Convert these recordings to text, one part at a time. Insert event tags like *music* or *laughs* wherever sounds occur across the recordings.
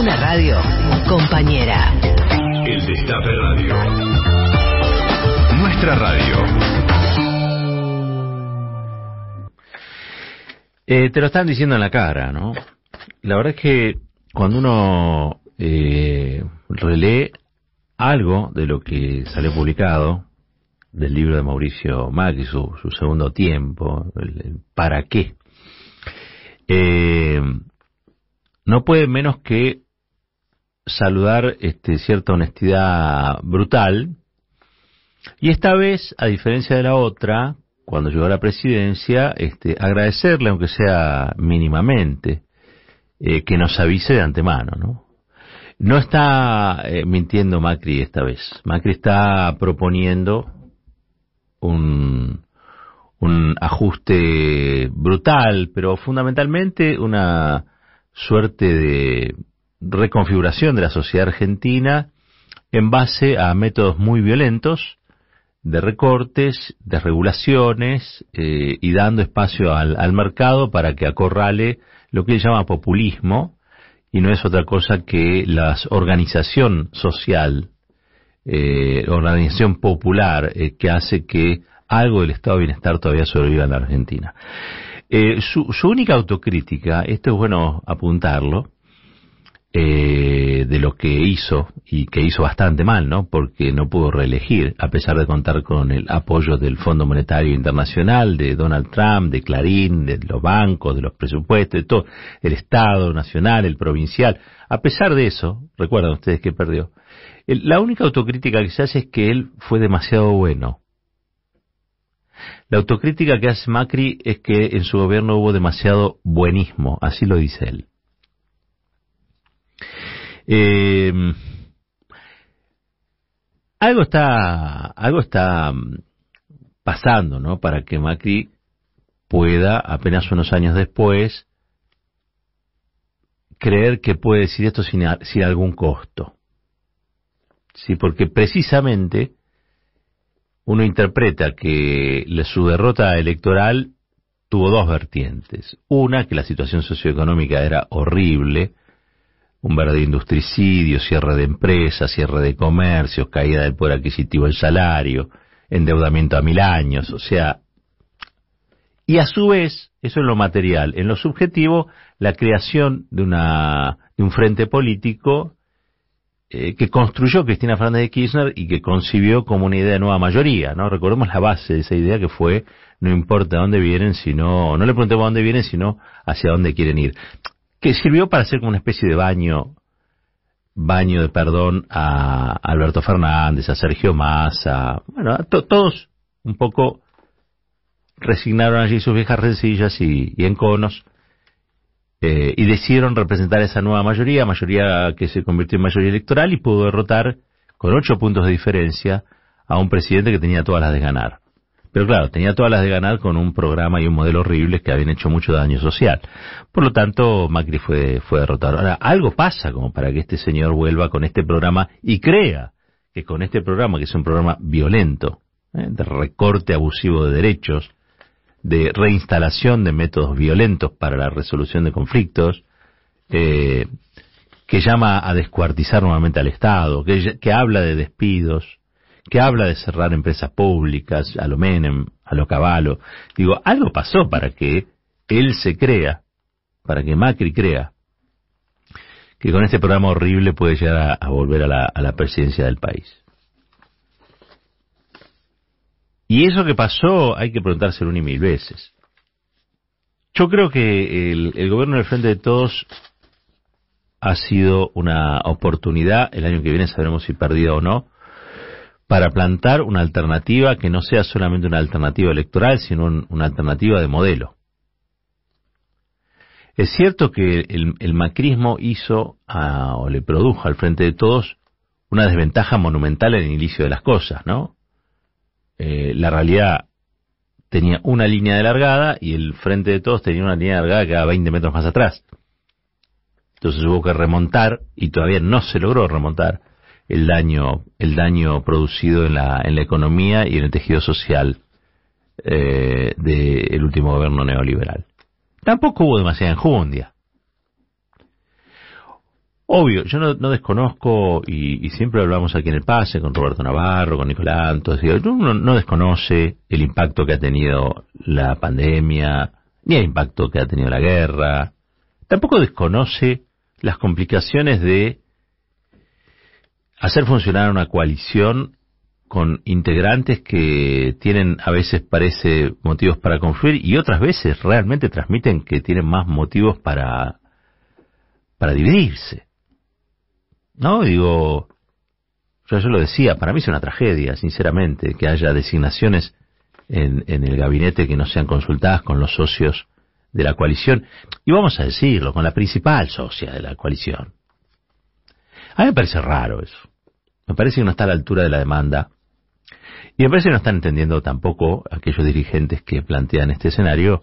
Una radio compañera. El Destape Radio. Nuestra radio. Eh, te lo están diciendo en la cara, ¿no? La verdad es que cuando uno eh, relee algo de lo que salió publicado del libro de Mauricio Macri, su, su segundo tiempo, el, el para qué, eh, no puede menos que saludar este, cierta honestidad brutal y esta vez, a diferencia de la otra, cuando llegó a la presidencia, este, agradecerle, aunque sea mínimamente, eh, que nos avise de antemano, ¿no? No está eh, mintiendo Macri esta vez. Macri está proponiendo un, un ajuste brutal, pero fundamentalmente una suerte de reconfiguración de la sociedad argentina en base a métodos muy violentos de recortes, de regulaciones eh, y dando espacio al, al, mercado para que acorrale lo que él llama populismo y no es otra cosa que la organización social, eh, organización popular eh, que hace que algo del estado de bienestar todavía sobreviva en la Argentina. Su, su, única autocrítica, esto es bueno apuntarlo, eh, de lo que hizo, y que hizo bastante mal, ¿no? Porque no pudo reelegir, a pesar de contar con el apoyo del Fondo Monetario Internacional, de Donald Trump, de Clarín, de los bancos, de los presupuestos, de todo, el Estado nacional, el provincial. A pesar de eso, recuerdan ustedes que perdió, el, la única autocrítica que se hace es que él fue demasiado bueno. La autocrítica que hace Macri es que en su gobierno hubo demasiado buenismo, así lo dice él. Eh, algo está, algo está pasando, ¿no? Para que Macri pueda, apenas unos años después, creer que puede decir esto sin, sin algún costo. Sí, porque precisamente uno interpreta que su derrota electoral tuvo dos vertientes. Una, que la situación socioeconómica era horrible, un verdadero industricidio, cierre de empresas, cierre de comercios, caída del poder adquisitivo del salario, endeudamiento a mil años, o sea, y a su vez, eso es lo material, en lo subjetivo, la creación de una de un frente político eh, que construyó Cristina Fernández de Kirchner y que concibió como una idea de nueva mayoría, ¿no? Recordemos la base de esa idea que fue no importa dónde vienen, sino no le preguntemos a dónde vienen, sino hacia dónde quieren ir que sirvió para hacer como una especie de baño, baño de perdón a Alberto Fernández, a Sergio Massa, bueno, a to todos un poco resignaron allí sus viejas rencillas y, y enconos eh, y decidieron representar esa nueva mayoría, mayoría que se convirtió en mayoría electoral y pudo derrotar con ocho puntos de diferencia a un presidente que tenía todas las de ganar. Pero claro, tenía todas las de ganar con un programa y un modelo horrible que habían hecho mucho daño social. Por lo tanto, Macri fue, fue derrotado. Ahora, algo pasa como para que este señor vuelva con este programa y crea que con este programa, que es un programa violento, ¿eh? de recorte abusivo de derechos, de reinstalación de métodos violentos para la resolución de conflictos, eh, que llama a descuartizar nuevamente al Estado, que, que habla de despidos, que habla de cerrar empresas públicas, a lo Menem, a lo Caballo. Digo, algo pasó para que él se crea, para que Macri crea, que con este programa horrible puede llegar a, volver a la, a la, presidencia del país. Y eso que pasó hay que preguntárselo una y mil veces. Yo creo que el, gobierno del Frente de Todos ha sido una oportunidad, el año que viene sabremos si perdido o no, para plantar una alternativa que no sea solamente una alternativa electoral, sino un, una alternativa de modelo. Es cierto que el, macrismo hizo o le produjo al frente de todos una desventaja monumental en el inicio de las cosas, ¿no? Eh, la realidad tenía una línea de largada y el frente de todos tenía una línea de largada quedaba 20 metros más atrás. Entonces hubo que remontar y todavía no se logró remontar el daño, el daño producido en la, en la economía y en el tejido social eh, del último gobierno neoliberal. Tampoco hubo demasiada enjundia. Obvio, yo no, no desconozco, y, y, siempre hablamos aquí en el pase con Roberto Navarro, con Nicolás Antos, uno no desconoce el impacto que ha tenido la pandemia, ni el impacto que ha tenido la guerra, tampoco desconoce las complicaciones de hacer funcionar una coalición con integrantes que tienen a veces parece motivos para confluir y otras veces realmente transmiten que tienen más motivos para para dividirse. No, digo, yo, yo lo decía, para mí es una tragedia, sinceramente, que haya designaciones en, en el gabinete que no sean consultadas con los socios de la coalición, y vamos a decirlo, con la principal socia de la coalición. A mí me parece raro eso. Me parece que no está a la altura de la demanda. Y me parece que no están entendiendo tampoco aquellos dirigentes que plantean este escenario,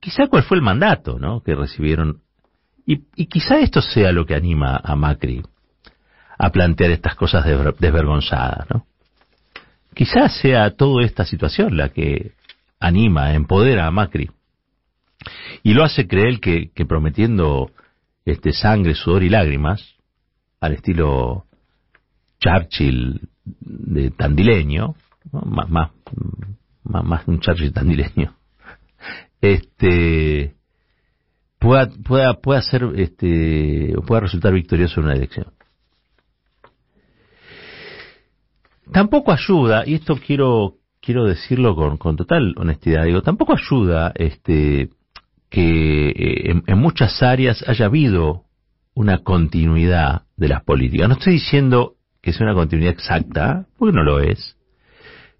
quizá cuál fue el mandato que recibieron. Y, quizá esto sea lo que anima a Macri a plantear estas cosas desvergonzadas. ¿no? Quizás sea toda esta situación la que anima, empodera a Macri. Y lo hace creer que, que prometiendo este sangre, sudor y lágrimas, al estilo Churchill de tandileño, más, más, más, un Churchill tandileño, *laughs* este pueda, pueda, pueda ser, este, pueda resultar victorioso en una elección. Tampoco ayuda, y esto quiero, quiero decirlo con, con total honestidad, digo, tampoco ayuda este, que eh, en, muchas áreas haya habido una continuidad de las políticas. No estoy diciendo que sea una continuidad exacta, porque no lo es,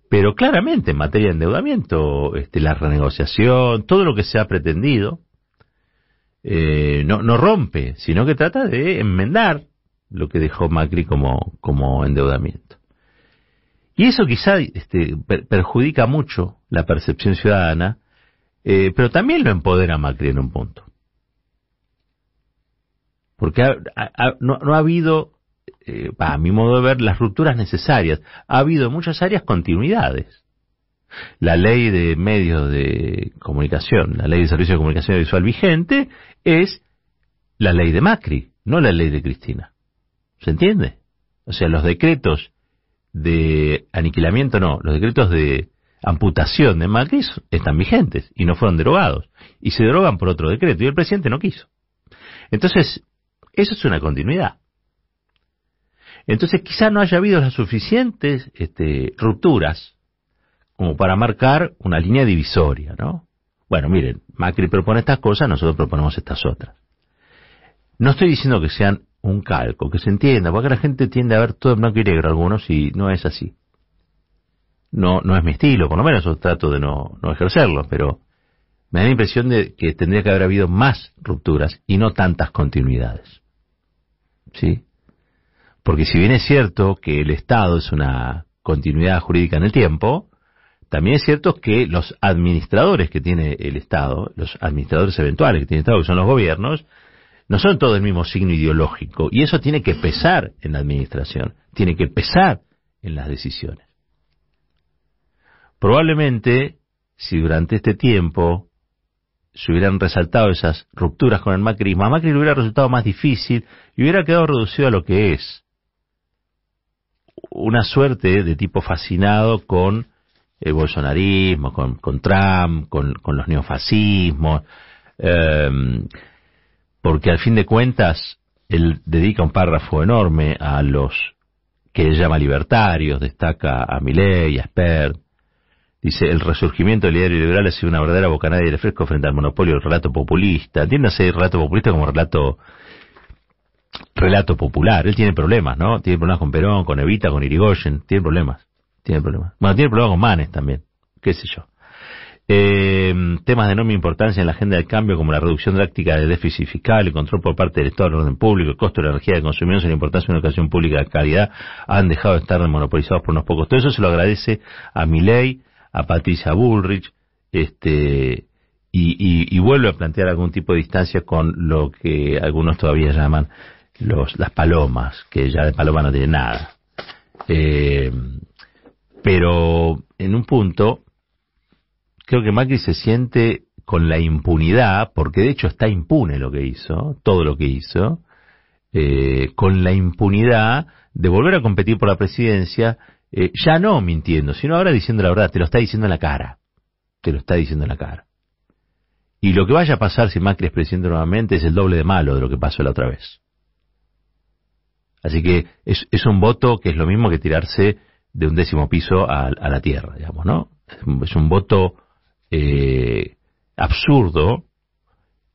pero claramente en materia de endeudamiento, este, la renegociación, todo lo que se ha pretendido, eh, no, no rompe, sino que trata de enmendar lo que dejó Macri como, como endeudamiento. Y eso quizá este, per perjudica mucho la percepción ciudadana, eh, pero también lo empodera Macri en un punto. Porque no, ha habido, eh, a mi modo de ver, las rupturas necesarias. Ha habido en muchas áreas continuidades. La ley de medios de comunicación, la ley de servicio de comunicación visual vigente, es la ley de Macri, no la ley de Cristina. ¿Se entiende? O sea, los decretos de aniquilamiento, no, los decretos de amputación de Macri están vigentes y no fueron derogados. Y se derogan por otro decreto y el presidente no quiso. Entonces, eso es una continuidad. Entonces, quizá no haya habido las suficientes este, rupturas como para marcar una línea divisoria, ¿no? Bueno, miren, Macri propone estas cosas, nosotros proponemos estas otras. No estoy diciendo que sean un calco, que se entienda, porque la gente tiende a ver todo en blanco y negro algunos y no es así. No, no es mi estilo, por lo menos yo trato de no, no ejercerlo, pero me da la impresión de que tendría que haber habido más rupturas y no tantas continuidades. ¿Sí? Porque si bien es cierto que el Estado es una continuidad jurídica en el tiempo, también es cierto que los administradores que tiene el Estado, los administradores eventuales que tiene el Estado, que son los gobiernos, no son todos del mismo signo ideológico. Y eso tiene que pesar en la administración, tiene que pesar en las decisiones. Probablemente, si durante este tiempo se hubieran resaltado esas rupturas con el macrismo, a Macri le hubiera resultado más difícil y hubiera quedado reducido a lo que es una suerte de tipo fascinado con el bolsonarismo, con, Trump, con, los neofascismos, eh, porque al fin de cuentas él dedica un párrafo enorme a los que él llama libertarios, destaca a Milley, a Spert, Dice, el resurgimiento del ideario liberal ha sido una verdadera bocanada de refresco frente al monopolio del relato populista. Entiéndase el relato populista como relato relato popular. Él tiene problemas, ¿no? Tiene problemas con Perón, con Evita, con Irigoyen. Tiene problemas. Tiene problemas. Bueno, tiene problemas con Manes también. Qué sé yo. Eh, temas de enorme importancia en la agenda del cambio como la reducción drástica del déficit fiscal, el control por parte del Estado del orden público, el costo de la energía de consumidores y la importancia de una educación pública de calidad han dejado de estar monopolizados por unos pocos. Todo eso se lo agradece a Milei, a Patricia Bullrich, este, y, y, y, vuelve a plantear algún tipo de distancia con lo que algunos todavía llaman los, las palomas, que ya de paloma no tiene nada. Eh, pero en un punto, creo que Macri se siente con la impunidad, porque de hecho está impune lo que hizo, todo lo que hizo, eh, con la impunidad de volver a competir por la presidencia, eh, ya no mintiendo, sino ahora diciendo la verdad, te lo está diciendo en la cara, te lo está diciendo en la cara. Y lo que vaya a pasar si Macri es presidente nuevamente es el doble de malo de lo que pasó la otra vez. Así que es, un voto que es lo mismo que tirarse de un décimo piso a, la tierra, digamos, ¿no? Es un voto eh, absurdo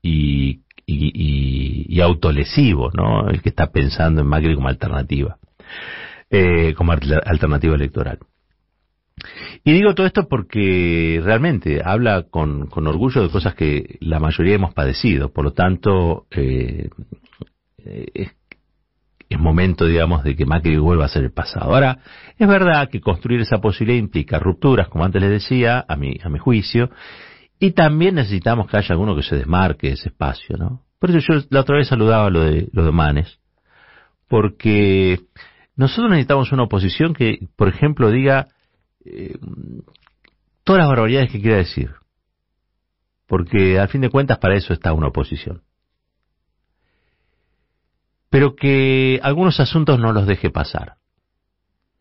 y, y, autolesivo, ¿no? El que está pensando en Macri como alternativa, eh, como alternativa electoral. Y digo todo esto porque realmente habla con, con, orgullo de cosas que la mayoría hemos padecido, por lo tanto eh, es es momento, digamos, de que Macri vuelva a ser el pasado. Ahora, es verdad que construir esa posibilidad implica rupturas, como antes les decía, a mi, a mi juicio, y también necesitamos que haya alguno que se desmarque ese espacio, ¿no? Por eso yo la otra vez saludaba lo de, lo de Manes, porque nosotros necesitamos una oposición que, por ejemplo, diga eh, todas las barbaridades que quiera decir, porque al fin de cuentas para eso está una oposición pero que algunos asuntos no los deje pasar.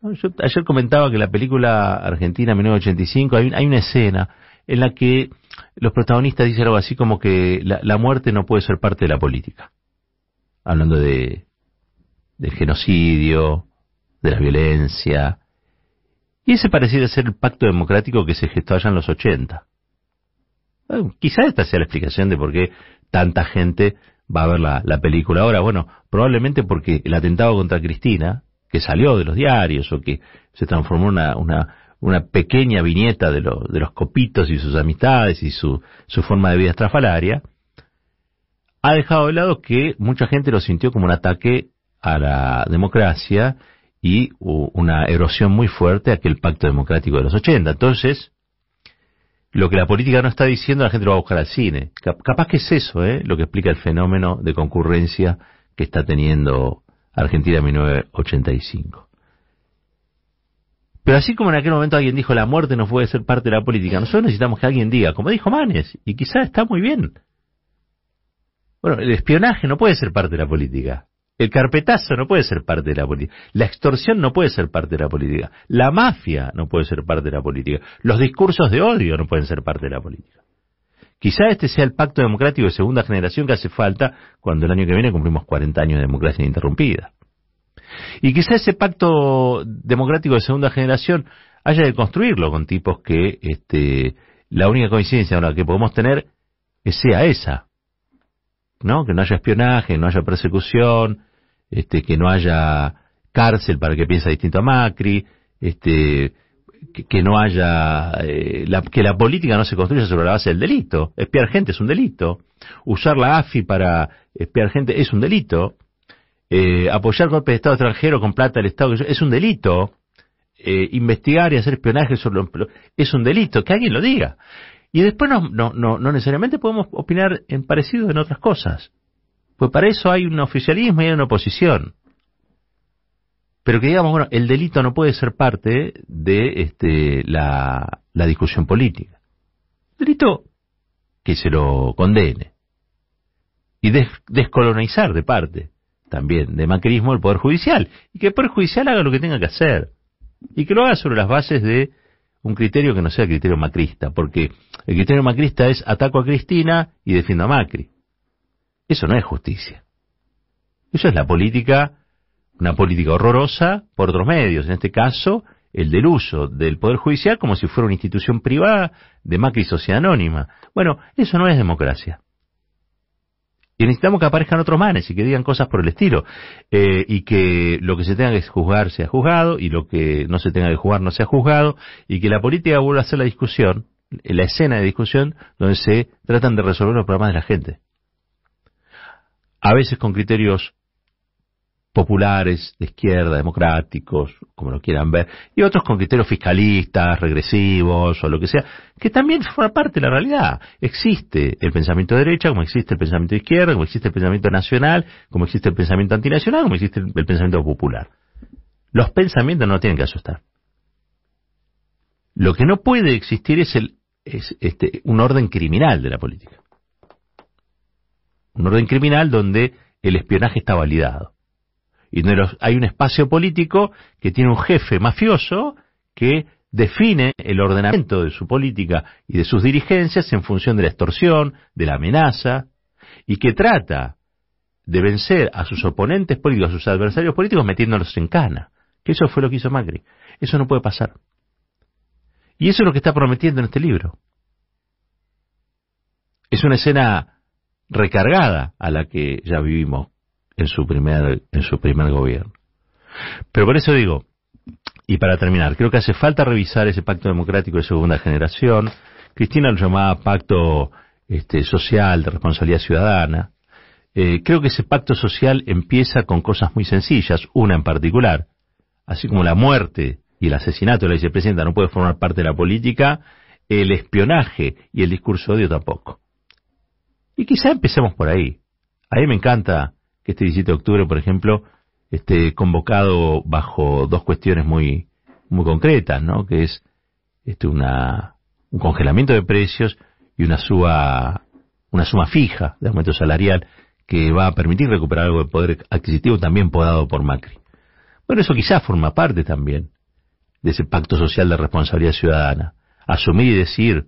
Yo ayer comentaba que la película Argentina 1985 hay, hay una escena en la que los protagonistas dicen algo así como que la, muerte no puede ser parte de la política. Hablando de del genocidio, de la violencia. Y ese pareciera ser el pacto democrático que se gestó allá en los 80. quizá esta sea la explicación de por qué tanta gente va a ver la, la película ahora. Bueno, probablemente porque el atentado contra Cristina, que salió de los diarios o que se transformó en una, una, una pequeña viñeta de, lo, de los copitos y sus amistades y su, su forma de vida estrafalaria, ha dejado de lado que mucha gente lo sintió como un ataque a la democracia y una erosión muy fuerte a aquel pacto democrático de los 80. Entonces, lo que la política no está diciendo, la gente lo va a buscar al cine. Capaz que es eso, ¿eh? lo que explica el fenómeno de concurrencia que está teniendo Argentina en 1985. Pero así como en aquel momento alguien dijo la muerte no puede ser parte de la política, nosotros necesitamos que alguien diga, como dijo Manes, y quizás está muy bien. Bueno, el espionaje no puede ser parte de la política. El carpetazo no puede ser parte de la política. La extorsión no puede ser parte de la política. La mafia no puede ser parte de la política. Los discursos de odio no pueden ser parte de la política. Quizá este sea el pacto democrático de segunda generación que hace falta cuando el año que viene cumplimos 40 años de democracia ininterrumpida. Y quizá ese pacto democrático de segunda generación haya de construirlo con tipos que este, la única coincidencia ahora que podemos tener sea esa, ¿no? Que no haya espionaje, no haya persecución, este, que no haya cárcel para que piense distinto a Macri, este, que, no haya, eh, que la política no se construya sobre la base del delito. Espiar gente es un delito. Usar la AFI para espiar gente es un delito. Eh, apoyar golpes de Estado extranjero con plata del Estado es un delito. Eh, investigar y hacer espionaje sobre es un delito. Que alguien lo diga. Y después no, no, no, no necesariamente podemos opinar en parecido en otras cosas. Pues para eso hay un oficialismo y hay una oposición. Pero que digamos, bueno, el delito no puede ser parte de este, la, la discusión política. Delito que se lo condene. Y descolonizar de parte también de macrismo el Poder Judicial. Y que el Poder Judicial haga lo que tenga que hacer. Y que lo haga sobre las bases de un criterio que no sea criterio macrista, porque el criterio macrista es ataco a Cristina y defiendo a Macri. Eso no es justicia. Eso es la política, una política horrorosa por otros medios, en este caso el del uso del Poder Judicial como si fuera una institución privada de Macri Sociedad Anónima. Bueno, eso no es democracia. Y necesitamos que aparezcan otros manes y que digan cosas por el estilo. Eh, y que lo que se tenga que juzgar sea juzgado y lo que no se tenga que juzgar no sea juzgado. Y que la política vuelva a ser la discusión, la escena de discusión donde se tratan de resolver los problemas de la gente. A veces con criterios populares, de izquierda, democráticos, como lo quieran ver, y otros con criterios fiscalistas, regresivos o lo que sea, que también forma parte de la realidad. Existe el pensamiento de derecha, como existe el pensamiento de izquierda, como existe el pensamiento nacional, como existe el pensamiento antinacional, como existe el pensamiento popular. Los pensamientos no tienen que asustar. Lo que no puede existir es, el, es este, un orden criminal de la política. Un orden criminal donde el espionaje está validado. Y hay un espacio político que tiene un jefe mafioso que define el ordenamiento de su política y de sus dirigencias en función de la extorsión, de la amenaza, y que trata de vencer a sus oponentes políticos, a sus adversarios políticos, metiéndolos en cana. Que eso fue lo que hizo Macri. Eso no puede pasar. Y eso es lo que está prometiendo en este libro. Es una escena recargada a la que ya vivimos en su primer, en su primer gobierno. Pero por eso digo, y para terminar, creo que hace falta revisar ese pacto democrático de segunda generación. Cristina lo llamaba pacto este, social de responsabilidad ciudadana. Eh, creo que ese pacto social empieza con cosas muy sencillas, una en particular, así como la muerte y el asesinato de la vicepresidenta no puede formar parte de la política, el espionaje y el discurso de odio tampoco. Y quizá empecemos por ahí. A mí me encanta que este 17 de octubre, por ejemplo, esté convocado bajo dos cuestiones muy, muy concretas, ¿no? Que es este, una, un congelamiento de precios y una suma, una suma fija de aumento salarial que va a permitir recuperar algo de poder adquisitivo también podado por Macri. Bueno, eso quizás forma parte también de ese pacto social de responsabilidad ciudadana. Asumir y decir,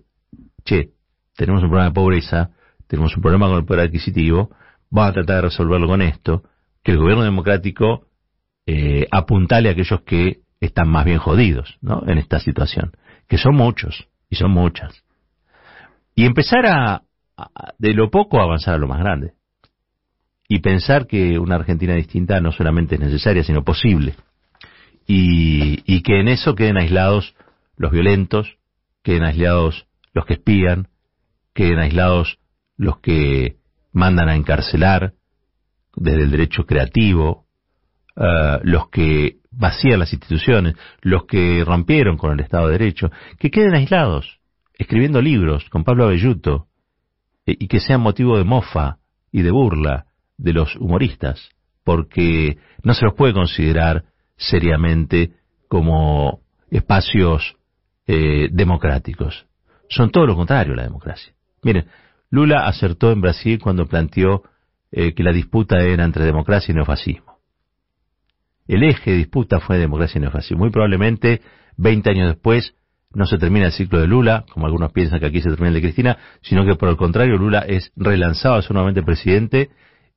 che, tenemos un problema de pobreza, tenemos un problema con el poder adquisitivo, vamos a tratar de resolverlo con esto, que el gobierno democrático eh, apuntale a aquellos que están más bien jodidos ¿no? en esta situación, que son muchos y son muchas. Y empezar a, de lo poco, a avanzar a lo más grande. Y pensar que una Argentina distinta no solamente es necesaria, sino posible. Y, y que en eso queden aislados los violentos, queden aislados los que espían, queden aislados los que mandan a encarcelar desde el derecho creativo, uh, los que vacían las instituciones, los que rompieron con el Estado de Derecho, que queden aislados escribiendo libros con Pablo Avelluto eh, y que sean motivo de mofa y de burla de los humoristas, porque no se los puede considerar seriamente como espacios eh, democráticos. Son todo lo contrario a la democracia. Miren, Lula acertó en Brasil cuando planteó eh, que la disputa era entre democracia y neofascismo. El eje de disputa fue democracia y neofascismo. Muy probablemente, 20 años después, no se termina el ciclo de Lula, como algunos piensan que aquí se termina el de Cristina, sino que por el contrario Lula es relanzado a ser nuevamente presidente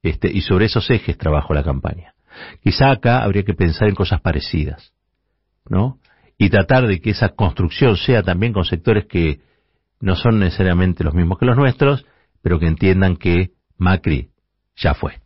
este, y sobre esos ejes trabajó la campaña. Quizá acá habría que pensar en cosas parecidas, ¿no? Y tratar de que esa construcción sea también con sectores que no son necesariamente los mismos que los nuestros, pero que entiendan que Macri ya fue.